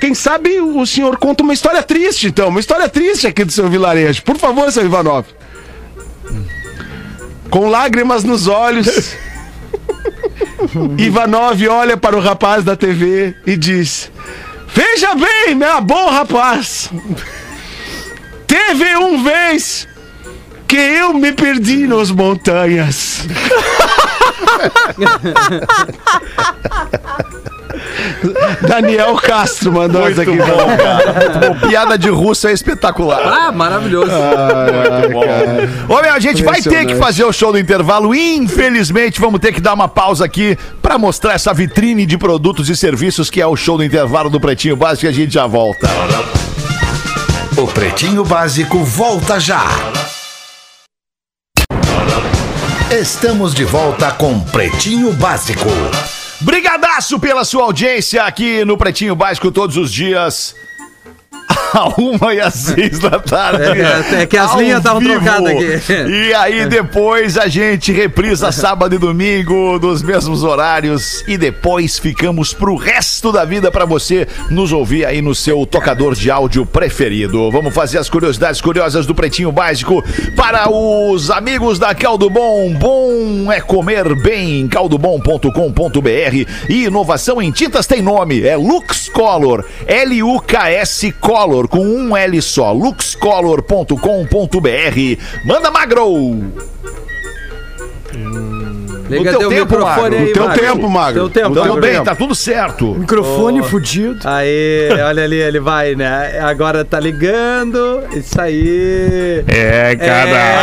quem sabe o senhor conta uma história triste, então. Uma história triste aqui do seu vilarejo. Por favor, seu Ivanov. Com lágrimas nos olhos, Ivanov olha para o rapaz da TV e diz: Veja bem, meu bom rapaz. Teve um vez que eu me perdi nas montanhas. Daniel Castro mandou essa aqui. Bom, cara. Bom. Piada de russo é espetacular. Ah, maravilhoso. Muito bom. Ô, meu, a gente vai ter que fazer o show do intervalo. Infelizmente, vamos ter que dar uma pausa aqui pra mostrar essa vitrine de produtos e serviços que é o show do intervalo do Pretinho Básico e a gente já volta. O Pretinho Básico volta já. Estamos de volta com Pretinho Básico. Brigadaço pela sua audiência aqui no Pretinho Básico todos os dias. A uma e às seis da tarde. É, é que as linhas estavam trocadas aqui. E aí depois a gente reprisa sábado e domingo nos mesmos horários. E depois ficamos pro resto da vida pra você nos ouvir aí no seu tocador de áudio preferido. Vamos fazer as curiosidades curiosas do Pretinho Básico para os amigos da Caldo Bom. Bom é comer bem. caldobom.com.br e inovação em tintas tem nome. É Lux Color. L-U-K-S Color com um L só. luxcolor.com.br. Manda magro. Liga teu teu tempo, microfone Magro. aí, No teu Magro. tempo, Magro. Teu tempo, No Magro. bem, tá tudo certo. Microfone fudido. Aí, olha ali, ele vai, né? Agora tá ligando. Isso aí. É, cara. É.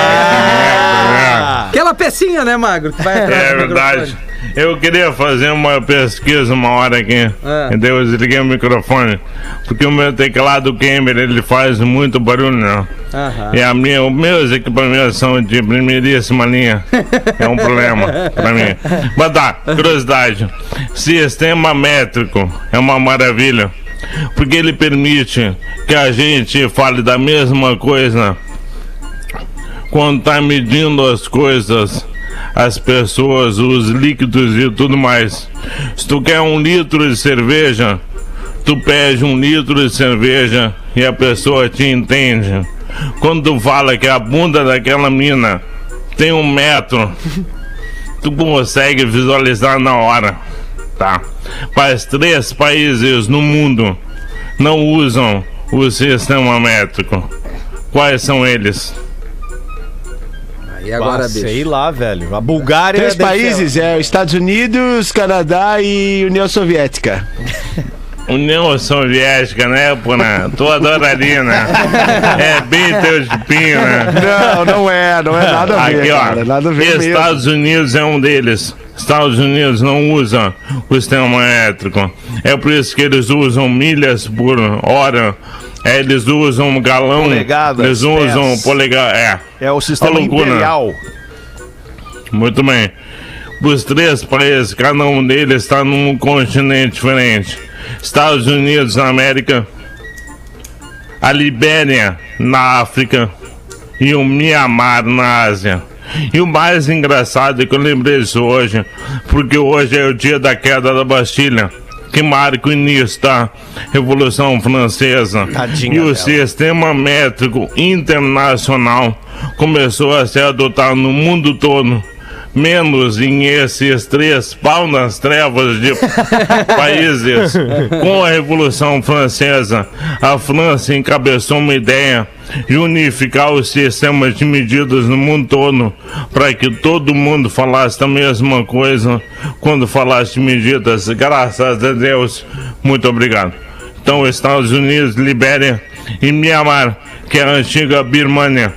Aquela pecinha, né, Magro? Que vai atrás É verdade. microfone. Eu queria fazer uma pesquisa uma hora aqui. Ah. Então eu desliguei o microfone. Porque o meu teclado gamer ele faz muito barulho, né? Aham. E a minha, os meus equipamentos são de primeiríssima linha. É um problema pra mim. Mas tá, curiosidade. Sistema métrico é uma maravilha. Porque ele permite que a gente fale da mesma coisa quando tá medindo as coisas, as pessoas, os líquidos e tudo mais. Se tu quer um litro de cerveja, tu pede um litro de cerveja e a pessoa te entende. Quando tu fala que a bunda daquela mina tem um metro, tu consegue visualizar na hora, tá? Mas três países no mundo não usam o sistema métrico. Quais são eles? E agora, Ah, bicho? sei lá, velho. A Bulgária. Três países, é Estados Unidos, Canadá e União Soviética. União Soviética, né, Puna? Tu adoraria, né? É bem teu chupinho, né? Não, não é, não é nada a ver, Aqui, ó. cara, nada a ver mesmo. Estados Unidos é um deles. Estados Unidos não usa o sistema métrico. É por isso que eles usam milhas por hora. É, eles usam galão. Polegadas, Eles usam polegar. É. É o sistema imperial. Muito bem. Os três países, cada um deles está num continente diferente. Estados Unidos na América, a Libéria na África e o Mianmar na Ásia. E o mais engraçado é que eu lembrei disso hoje, porque hoje é o dia da queda da Bastilha, que marca o início da Revolução Francesa. Tadinha e o dela. sistema métrico internacional começou a ser adotado no mundo todo. Menos em esses três pau nas trevas de países. Com a Revolução Francesa, a França encabeçou uma ideia de unificar os sistemas de medidas no mundo todo para que todo mundo falasse a mesma coisa quando falasse de medidas. Graças a Deus, muito obrigado. Então, Estados Unidos, Libéria e Mianmar, que é a antiga Birmania,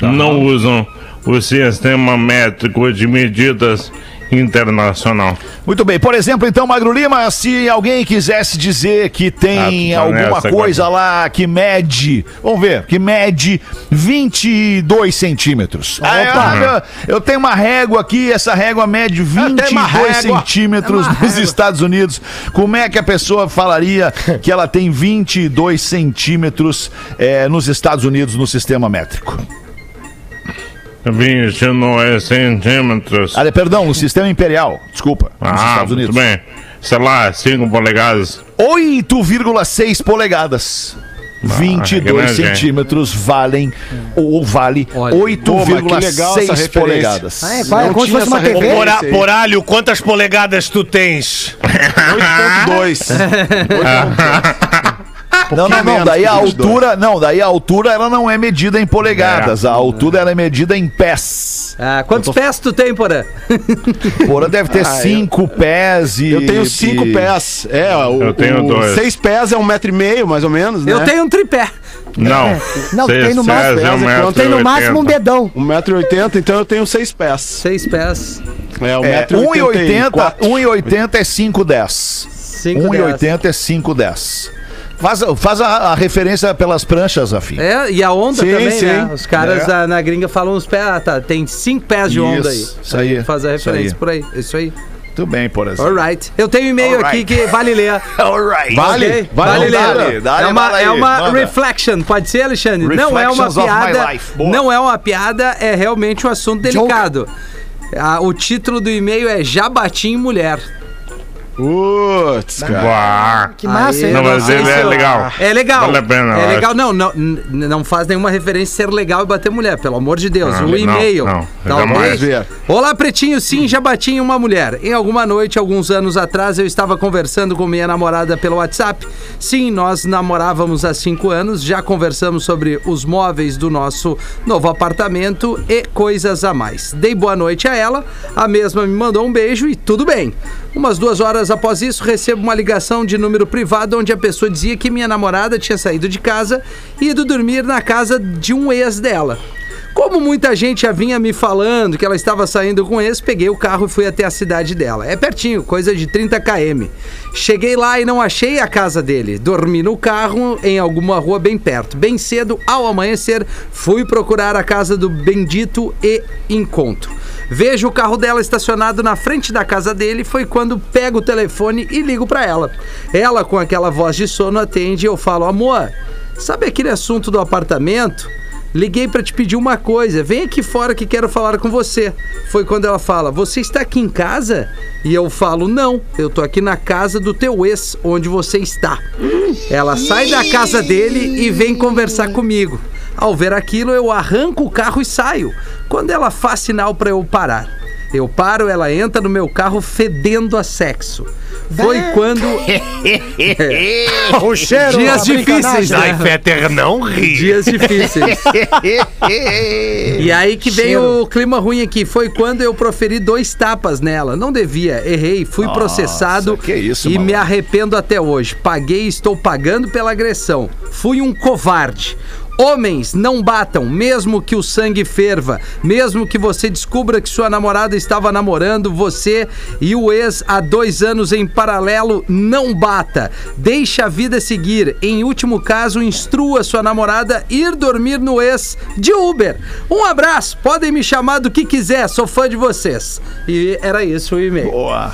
não usam o sistema métrico de medidas internacional. Muito bem. Por exemplo, então, Magro Lima, se alguém quisesse dizer que tem Ah, tá alguma coisa agora. lá que mede, vamos ver, que mede 22 centímetros. Ah, eu, eu tenho uma régua aqui, essa régua mede 22 uma régua. centímetros nos Estados Unidos. Como é que a pessoa falaria que ela tem 22 centímetros eh, nos Estados Unidos no sistema métrico? 29 centímetros. Ah, perdão, no sistema imperial. Desculpa, nos Ah, Estados Unidos. muito bem. Sei lá, 5 polegadas. 8,6 polegadas. 22 grande, hein? centímetros valem ou vale Olha. Pô, mas que legal essa 8,6 referência. polegadas. Ah, é, quase, Não como se tinha fosse uma TV. aí. poralho, quantas polegadas tu tens? 8.2. Não, não, não, menos daí a 22. altura, não, daí a altura ela não é medida em polegadas, a altura ela é medida em pés. Ah, quantos pés tu tem, Porã? Porra, deve ter Ah, eu- 5 pés e Eu tenho 5 e- pés. É, o, Eu tenho o dois. 6 pés é um metro e meio, mais ou menos, né? Eu tenho um tripé. Não. Não, Seis tem no máximo- pés é um tem metro Tem no e máximo um oitenta. dedão. 1,80m, então eu tenho 6 pés. Seis pés. É, É, 1,80 1,80m. 1,80 é 5,10. Cinco 1,80 é 5,10. Faz, faz a, a referência pelas pranchas, Rafinha. É, e a onda Sim, também, sim. né? Os caras É. ah, na gringa falam uns pés. Ah, tá, tem cinco pés de onda Isso, aí. isso aí, Faz a referência aí. por aí. Isso aí. Tudo bem, por exemplo. Alright. Eu tenho um e-mail aqui que vale ler. Alright. Vale? Ok? Vale, Vale ler. dale, dale, é uma, é uma manda. reflection, pode ser, Alexandre? não é uma piada. Não é uma piada, é realmente um assunto delicado. Ah, o título do e-mail é Jabatim Mulher. Putz, cara. Que massa, hein? Não, mas ele é eu- legal. É legal. Vale a pena, É legal. Não, não, não faz nenhuma referência ser legal e bater mulher, pelo amor de Deus. Ah, e-mail. não, Tá? Vamos ver. Olá, pretinho. Sim, já bati em uma mulher. Em alguma noite, alguns anos atrás, eu estava conversando com minha namorada pelo WhatsApp. Sim, nós namorávamos há cinco anos, já conversamos sobre os móveis do nosso novo apartamento e coisas a mais. Dei boa noite a ela, a mesma me mandou um beijo e tudo bem. Umas duas horas após isso, recebo uma ligação de número privado onde a pessoa dizia que minha namorada tinha saído de casa e ido dormir na casa de um ex dela. Como muita gente já vinha me falando que ela estava saindo com esse, peguei o carro e fui até a cidade dela. É pertinho, coisa de 30 km. Cheguei lá e não achei a casa dele. Dormi no carro em alguma rua bem perto. Bem cedo, ao amanhecer, fui procurar a casa do bendito e encontro. Vejo o carro dela estacionado na frente da casa dele. Foi quando pego o telefone e ligo pra ela. Ela, com aquela voz de sono, atende e eu falo: Amor, sabe aquele assunto do apartamento? Liguei pra te pedir uma coisa. Vem aqui fora que quero falar com você. Foi quando ela fala: Você está aqui em casa? E eu falo: Não, eu tô aqui na casa do teu ex, onde você está. Ela sai da casa dele e vem conversar comigo. Ao ver aquilo, eu arranco o carro e saio. Quando ela faz sinal pra eu parar. Eu paro, ela entra no meu carro fedendo a sexo. Foi quando. O cheiro, Dias difíceis, né? Fetter, não ri. Dias difíceis. E aí que vem o clima ruim aqui. Foi quando eu proferi dois tapas nela. Não devia, errei, fui processado que isso, e me arrependo até hoje. Paguei e estou pagando pela agressão. Fui um covarde. Homens, não batam, mesmo que o sangue ferva, mesmo que você descubra que sua namorada estava namorando você e o ex há dois anos em paralelo, não bata. Deixe a vida seguir. Em último caso, instrua sua namorada ir dormir no ex de Uber. Um abraço, podem me chamar do que quiser, sou fã de vocês. E era isso o e-mail. Boa.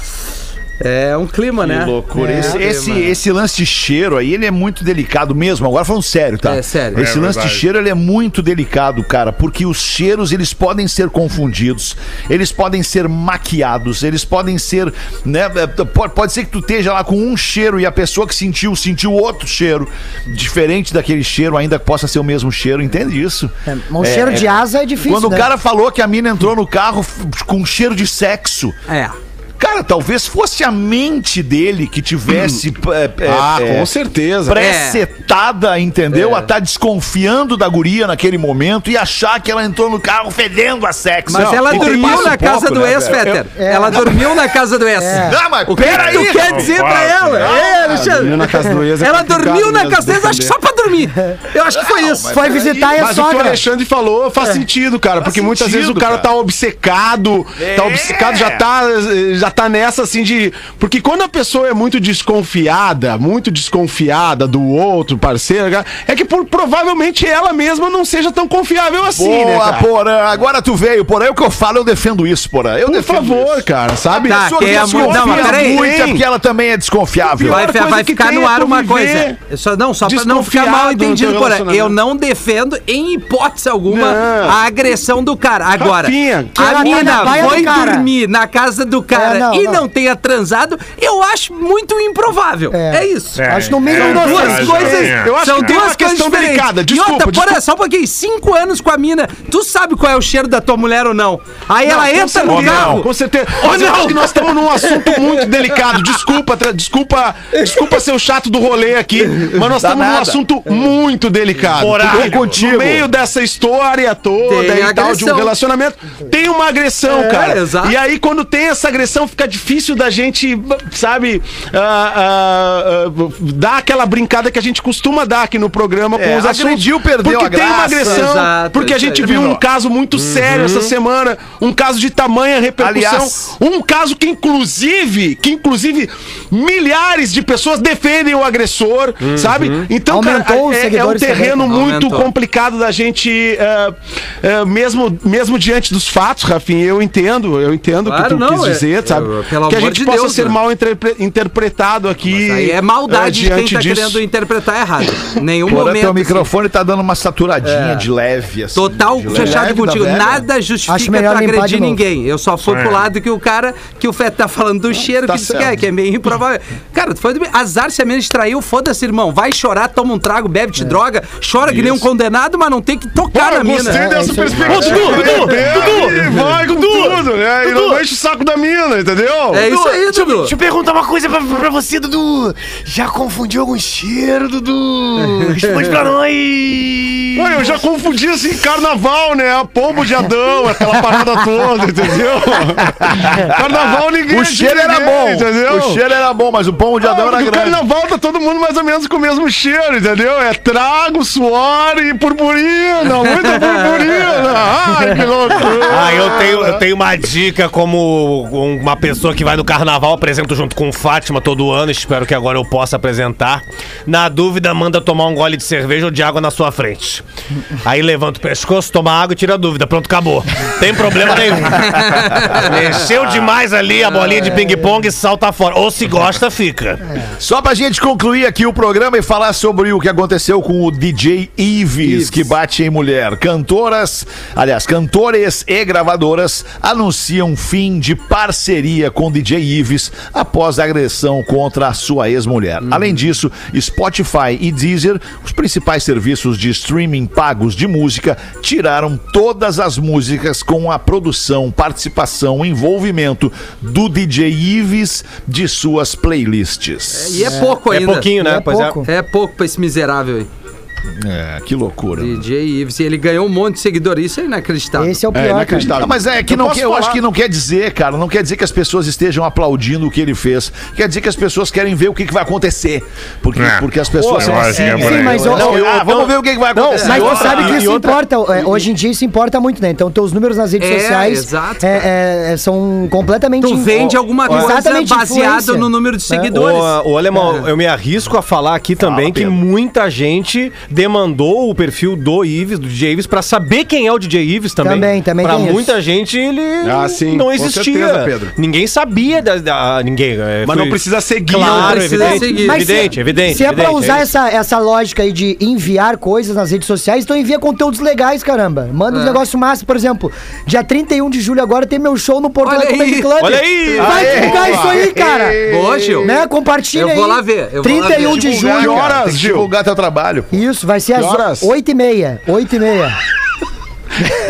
É um clima, Que né? loucura. É, esse, esse, esse lance de cheiro aí, ele é muito delicado mesmo. Agora falando sério, tá? É sério. Esse É lance de verdade. cheiro, ele é muito delicado, cara, porque os cheiros, eles podem ser confundidos, eles podem ser maquiados, eles podem ser, né, é, pode, pode ser que tu esteja lá com um cheiro e a pessoa que sentiu, sentiu outro cheiro, diferente daquele cheiro, ainda que possa ser o mesmo cheiro, entende isso? É, mas o cheiro de asa é difícil, Quando né? o cara falou que a mina entrou no carro com cheiro de sexo, É. Cara, talvez fosse a mente dele que tivesse é, é, Ah, é, com certeza. pré-setada, entendeu? A estar desconfiando da guria naquele momento e achar que ela entrou no carro fedendo a sexo. Mas Não, ela dormiu na casa pouco, do né, ex? Fetter. É. Ela dormiu na casa do ex. Não, mas O que, peraí, tu quer não dizer pra pode, ela? não. É, Alexandre. dormiu na casa do ex é Ela dormiu na casa do ex, acho que só pra dormir. Eu acho que foi isso. Foi visitar e a Mas o que o sogra. Alexandre falou faz sentido, cara. porque muitas sentido, vezes o cara, cara. tá obcecado, tá obcecado, já tá, já tá nessa assim de. Porque quando a pessoa é muito desconfiada, muito desconfiada do outro parceiro, é que por- provavelmente ela mesma não seja tão confiável assim, né? Boa, Cara? Porã. Agora tu veio, Porã. É o que eu falo, eu defendo isso, Porã. Eu Por defendo favor, isso. cara, sabe? Tá, Pessoa que que é a desconfia mu- não, mas peraí. muito é porque ela também é desconfiável. Vai, vai ficar no é ar uma conviver coisa. Só, não, só pra não ficar mal entendido, teu por aí. relacionamento. Eu não defendo, em hipótese alguma, Não. a agressão do cara. Agora, Rafinha, ela a tá na mina foi cara. dormir na casa do cara É, não, e não. não. tenha transado, eu acho muito improvável. É, É. isso. É, Acho no mínimo é. Duas verdade, coisas. Eu acho são que tem duas coisas questão diferentes. delicada. e Desculpa, outra, desculpa. porra, só um pouquinho, cinco anos com a mina, tu sabe qual é o cheiro da tua mulher ou não? Aí ela com entra no carro. Com certeza. Mas eu acho que nós estamos num assunto muito delicado. Desculpa, desculpa, desculpa ser o chato do rolê aqui, mas nós estamos num assunto muito delicado. Tô contigo. No meio dessa história toda Tem e tal de um relacionamento, tem uma agressão, É, cara. exato. E aí, quando tem essa agressão, fica difícil da gente, sabe, ah, ah, ah, dar aquela brincada que a gente costuma dar aqui no programa com É, os assuntos. agrediu, perdeu porque a tem uma graça. agressão, Exato, porque a gente viu um caso muito sério essa semana, um caso de tamanha repercussão, Aliás- um caso que inclusive, que inclusive milhares de pessoas defendem o agressor, sabe? Então, Aumentou cara, é, é um terreno também. muito Aumentou. complicado da gente, é, é, mesmo, mesmo diante dos fatos, Rafinha, eu entendo, eu entendo o que Claro, tu não, quis é- dizer, sabe? Pelo que a gente de possa Deus, ser né? mal interpre- interpretado aqui. Aí é maldade de eh, quem diante tá disso. querendo interpretar errado. Nenhum Porã, momento. teu assim. microfone tá dando uma saturadinha de leve, assim. Total de leve. fechado contigo. velha. Nada justifica tu de agredir ninguém. Eu só fui É. pro lado que o cara, que o Feto tá falando do cheiro, Tá que, diz que, é, certo. que é meio improvável. Cara, tu foi do... azar se a menina distraiu, foda-se, irmão. Vai chorar, toma um trago, bebe, te droga, chora que nem um condenado, mas não tem que tocar na mina. gostei É, dessa perspectiva. Dudu, Dudu, Dudu, vai com tudo, né? E não enche o saco da mina, entendeu? É isso aí, Dudu. Deixa eu perguntar uma coisa pra, pra você, Dudu. Já confundiu algum cheiro, Dudu? Responde pra nós. Olha, eu já confundi assim, carnaval, né? A pombo de Adão, aquela parada toda, entendeu? carnaval ninguém O é cheiro era ninguém, bom. Entendeu? O cheiro era bom, mas o pão de Ah, Adão era porque o grande. carnaval tá todo mundo mais ou menos com o mesmo cheiro, entendeu? É trago, suor e purpurina, muita purpurina. que loucura. Ah, eu tenho, eu tenho uma dica como uma pessoa que vai no carnaval, apresento junto com Fátima todo ano, espero que agora eu possa apresentar. Na dúvida, manda tomar um gole de cerveja ou de água na sua frente. Aí levanta o pescoço, toma água e tira a dúvida. Pronto, acabou. Tem problema nenhum. Mexeu demais ali a bolinha de ping-pong e salta fora. Ou se gosta, fica. Só pra gente concluir aqui o programa e falar sobre o que aconteceu com o DJ Ives, que bate em mulher. Cantoras, aliás, cantores e gravadoras anunciam fim de parceria com o DJ Ives após a agressão contra a sua ex-mulher. Além disso, Spotify e Deezer, os principais serviços de streaming pagos de música, tiraram todas as músicas com a produção, participação, envolvimento do DJ Ives de suas playlists. E é pouco É ainda. pouquinho, né? É é. pouco. É pouco pra esse miserável aí. É, que loucura. DJ Ives. E ele ganhou um monte de seguidores. Isso é inacreditável. Esse é o É pior, cara. inacreditável. Não, mas é que Eu não quer, eu acho que não quer dizer, cara, não quer dizer que as pessoas estejam aplaudindo o que ele fez. Quer dizer que as pessoas querem ver o que, que vai acontecer. Porque, É. porque as pessoas Pô, são eu acho assim. que é Sim, mas Não, eu- ah, vamos ver o que, que vai acontecer. Mas outra- sabe que isso outra- importa, é, hoje em dia isso importa muito, né? Então teus números nas redes É, sociais exato, é, é, são completamente... Tu vende Ó, alguma coisa exatamente, baseado no número de É. seguidores. Ô, ô, Alemão, eu me arrisco a falar aqui também que muita gente demandou o perfil do Ives, do DJ Ives, pra saber quem é o DJ Ives também. Também, também Pra tem isso. muita gente ele Ah, sim, não com existia. certeza, Pedro. Ninguém sabia da, da- ninguém. é, Mas foi- não precisa seguir. Claro, Não precisa evidente, seguir. Mas se- evidente, evidente. Se é pra evidente, usar isso. essa, essa lógica aí de enviar coisas nas redes sociais, então envia conteúdos legais, caramba. Manda um É. negócio massa, por exemplo. Dia 31 de julho agora tem meu show no Porto Olha Alegre Comedy aí. Club. Olha aí. Vai Aê, divulgar isso aí, cara. Boa, Gil. Né? Compartilha Eu aí. vou lá ver, eu vou lá 31 ver. de julho. cara, horas, que Gil? divulgar teu trabalho. Isso, vai ser às horas? 8h30. 8h30.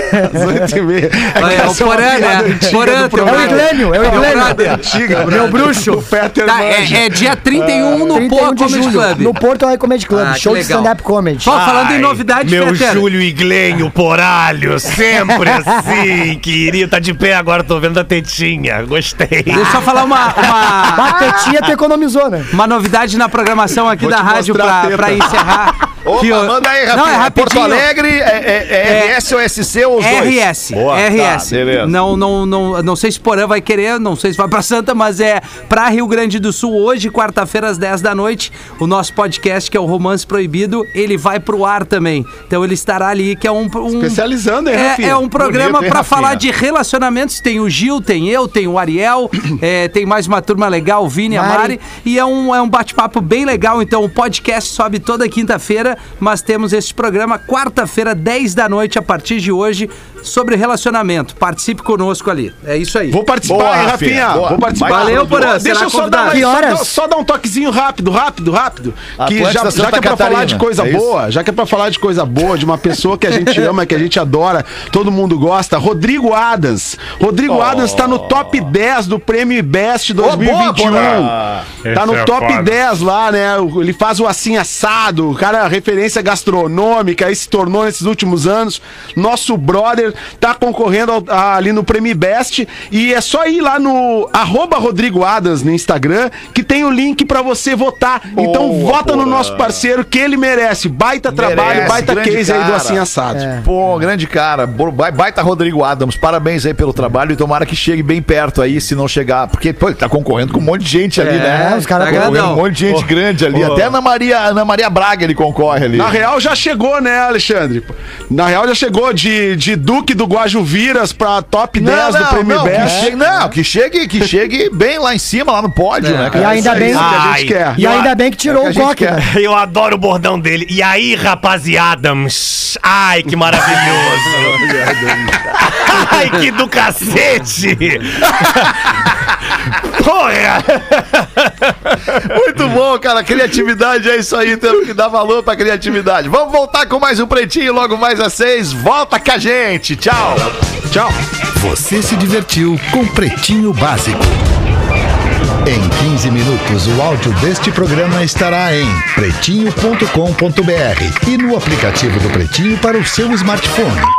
Às oito e meia. Olha, é o Essa é Porã, né? Porã. É o Iglênio, é o Iglênio. Antiga, Meu bruxo. O Peter Tá, é, é dia 31 no 31 Pô de Comedy julho, Club. no Porto Alegre Comedy Club. Ah, show de stand-up comedy. Ó, falando em novidade, Meu Fetter. Júlio Iglenho, poralho, sempre assim, querido. Tá de pé agora, tô vendo a tetinha. Gostei. Deixa eu só falar uma, uma, Batetinha tu economizou, né? uma novidade na programação aqui Vou da rádio a pra, pra encerrar. Opa, Que eu- manda aí, Não, é É Porto rapidinho. Alegre, é, é- é RS ou SC ou os? RS, Boa, RS. tá, não, não, não, não sei se Porã vai querer, não sei se vai pra Santa, mas é pra Rio Grande do Sul hoje, quarta-feira às 10 da noite, o nosso podcast que é o Romance Proibido, ele vai pro ar também. Então ele estará ali, que é um, um Especializando, hein, é, Rafinha? é um programa Bonito, pra falar de relacionamentos. Tem o Gil, tem eu, tem o Ariel, é, tem mais uma turma legal, o Vini e a Mari. Mari. E é um, é um bate-papo bem legal. Então o podcast sobe toda quinta-feira, mas temos este programa quarta-feira, 10 da noite, a partir de hoje, sobre relacionamento. Participe conosco ali. É isso aí. Vou participar, Boa, hein, Rafinha, boa. Vou participar. Valeu, Porã, Deixa eu só dar. Que só, só dar um toquezinho rápido, rápido, rápido. Que Atlântida, já, já que é pra Catarina, falar de coisa é boa, já que é pra falar de coisa boa, de uma pessoa que a gente ama, que a gente adora, todo mundo gosta, Rodrigo Adams. Rodrigo Oh. Adams tá no top 10 do Prêmio Best boa, 2021. Porã. tá Esse no é top foda. 10 lá, né? Ele faz o assim assado, o cara, referência gastronômica, aí se tornou nesses últimos anos. Nosso brother tá concorrendo ao- a- ali no Prêmio Best e é só ir lá no arroba Rodrigo Adams no Instagram que tem o link pra você votar. então Boa, vota no Porã. nosso parceiro que ele merece. Baita Merece, trabalho, baita case aí do cara. assim assado. Pô, grande cara. Baita Rodrigo Adams. Parabéns aí pelo trabalho e tomara que chegue bem perto aí, se não chegar. Porque, pô, ele tá concorrendo com um monte de gente ali, É, né? os caras tá concorrendo grandão. com um monte de gente grande ali. Até Ana Maria, Ana Maria Braga ele concorre ali. Na real já chegou, né, Alexandre? Na real já chegou de, de Duque do Guajuviras pra top 10 do Prêmio não, que Best. chegue, não, que chegue, que chegue bem lá em cima, lá no pódio, né, cara? E ainda bem- Isso que a gente quer. E ainda bem que tirou É o que coque, quer. Eu adoro o bordão dele. E aí, rapaziada? Ai, que maravilhoso. Ai, que do cacete. Porra. Muito bom, cara. Criatividade é isso aí. Temos que dar valor pra criatividade. Vamos voltar com mais um Pretinho logo mais às seis. Volta com a gente. Tchau. Tchau. Você se divertiu com Pretinho Básico. Em 15 minutos, o áudio deste programa estará em pretinho.com.br e no aplicativo do Pretinho para o seu smartphone.